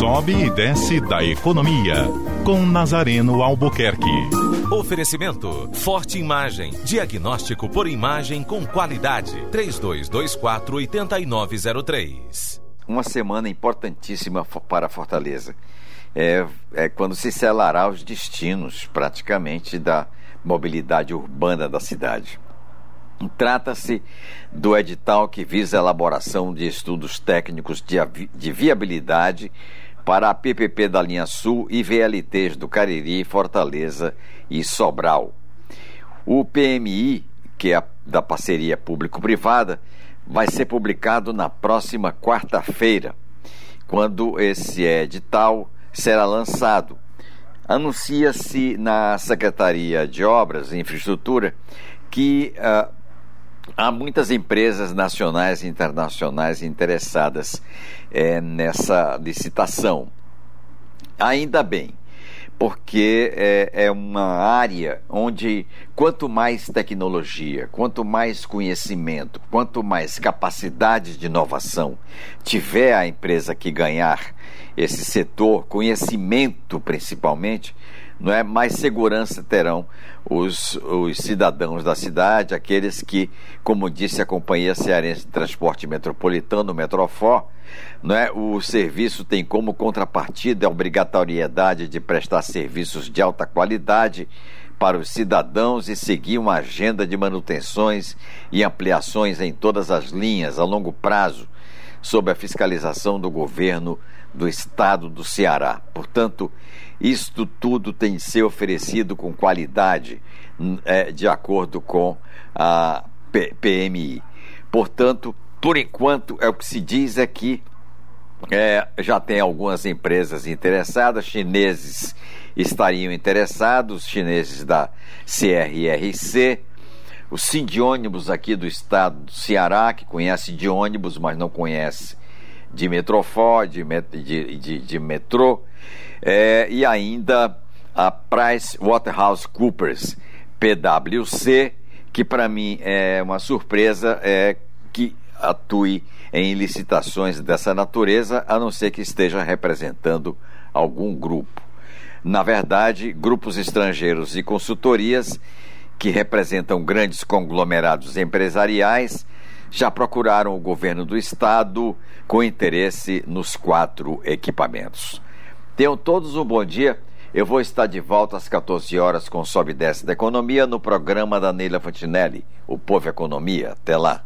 sobe e desce da economia. Com Nazareno Albuquerque. Oferecimento: Forte Imagem. Diagnóstico por imagem com qualidade. 3224-8903. Uma semana importantíssima para Fortaleza. É, é quando se selará os destinos, praticamente, da mobilidade urbana da cidade. Trata-se do edital que visa a elaboração de estudos técnicos de, de viabilidade para a PPP da linha Sul e VLTs do Cariri, Fortaleza e Sobral. O PMI, que é da parceria público-privada, vai ser publicado na próxima quarta-feira, quando esse edital será lançado. Anuncia-se na Secretaria de Obras e Infraestrutura que uh, há muitas empresas nacionais e internacionais interessadas é, nessa licitação. Ainda bem, porque é, é, uma área onde quanto mais tecnologia, quanto mais conhecimento, quanto mais capacidade de inovação tiver a empresa que ganhar esse setor, conhecimento principalmente, não é mais segurança terão os, os cidadãos da cidade, aqueles que, como disse a Companhia Cearense de Transporte Metropolitano, Metrofor, não é, o serviço tem como contrapartida a obrigatoriedade de prestar serviços de alta qualidade para os cidadãos e seguir uma agenda de manutenções e ampliações em todas as linhas a longo prazo, sob a fiscalização do governo do estado do Ceará. Portanto, isto tudo tem de ser oferecido com qualidade, é, de acordo com a PMI. Portanto, por enquanto, é o que se diz é que é, já tem algumas empresas interessadas, chineses estariam interessados, chineses da CRRC, o Sim de ônibus aqui do estado do Ceará, que conhece de ônibus, mas não conhece de Metrofor, de, de, de, de metrô, é, e ainda a Price Waterhouse Coopers, PwC, que para mim é uma surpresa, é que atue em licitações dessa natureza, a não ser que esteja representando algum grupo. Na verdade, grupos estrangeiros e consultorias que representam grandes conglomerados empresariais já procuraram o governo do estado com interesse nos quatro equipamentos. Tenham todos um bom dia. Eu vou estar de volta às 14 horas com Sobe e Desce da Economia no programa da Neila Fantinelli, o Povo Economia. Até lá.